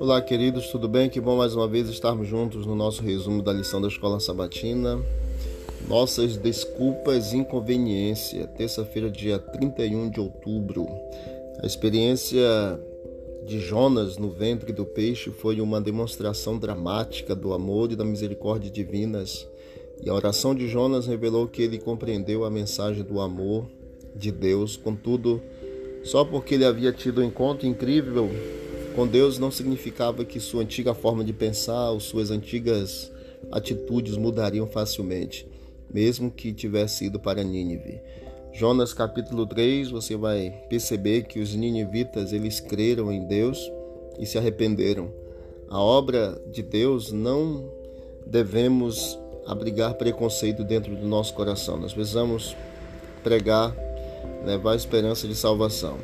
Olá, queridos, tudo bem? Que bom mais uma vez estarmos juntos no nosso resumo da lição da Escola Sabatina. Nossas desculpas e inconveniência, terça-feira, dia 31 de outubro. A experiência de Jonas no ventre do peixe foi uma demonstração dramática do amor e da misericórdia divinas. E a oração de Jonas revelou que ele compreendeu a mensagem do amor de Deus, contudo, só porque ele havia tido um encontro incrível com Deus não significava que sua antiga forma de pensar ou suas antigas atitudes mudariam facilmente, mesmo que tivesse ido para Nínive. Jonas capítulo 3, você vai perceber que os ninivitas eles creram em Deus e se arrependeram. A obra de Deus não devemos abrigar preconceito dentro do nosso coração. Nós precisamos pregar, levar a esperança de salvação.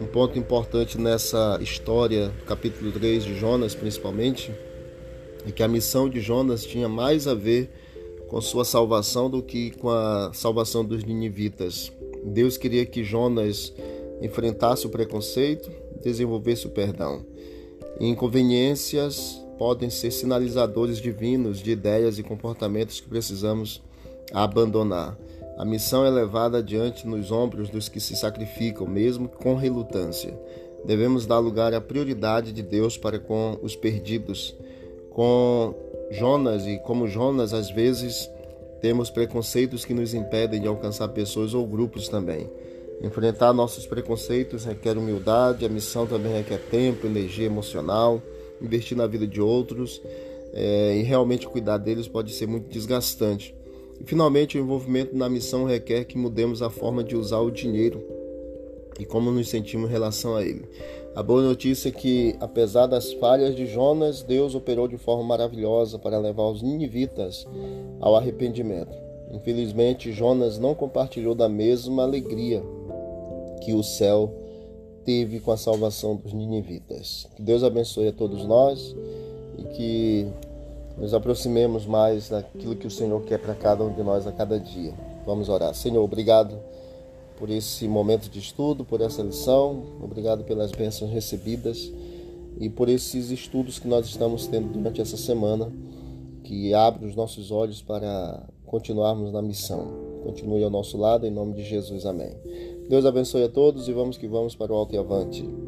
Um ponto importante nessa história, capítulo 3 de Jonas, principalmente, é que a missão de Jonas tinha mais a ver com sua salvação do que com a salvação dos ninivitas. Deus queria que Jonas enfrentasse o preconceito, desenvolvesse o perdão. Inconveniências podem ser sinalizadores divinos de ideias e comportamentos que precisamos abandonar. A missão é levada adiante nos ombros dos que se sacrificam, mesmo com relutância. Devemos dar lugar à prioridade de Deus para com os perdidos. Com Jonas e como Jonas, às vezes temos preconceitos que nos impedem de alcançar pessoas ou grupos também. Enfrentar nossos preconceitos requer humildade, a missão também requer tempo, energia emocional, investir na vida de outros é, e realmente cuidar deles pode ser muito desgastante. E finalmente, o envolvimento na missão requer que mudemos a forma de usar o dinheiro e como nos sentimos em relação a ele. A boa notícia é que, apesar das falhas de Jonas, Deus operou de forma maravilhosa para levar os ninivitas ao arrependimento. Infelizmente, Jonas não compartilhou da mesma alegria que o céu teve com a salvação dos ninivitas. Que Deus abençoe a todos nós e que nos aproximemos mais daquilo que o Senhor quer para cada um de nós a cada dia. Vamos orar. Senhor, obrigado por esse momento de estudo, por essa lição, obrigado pelas bênçãos recebidas e por esses estudos que nós estamos tendo durante essa semana, que abre os nossos olhos para continuarmos na missão. Continue ao nosso lado, em nome de Jesus. Amém. Deus abençoe a todos e vamos que vamos para o alto e avante.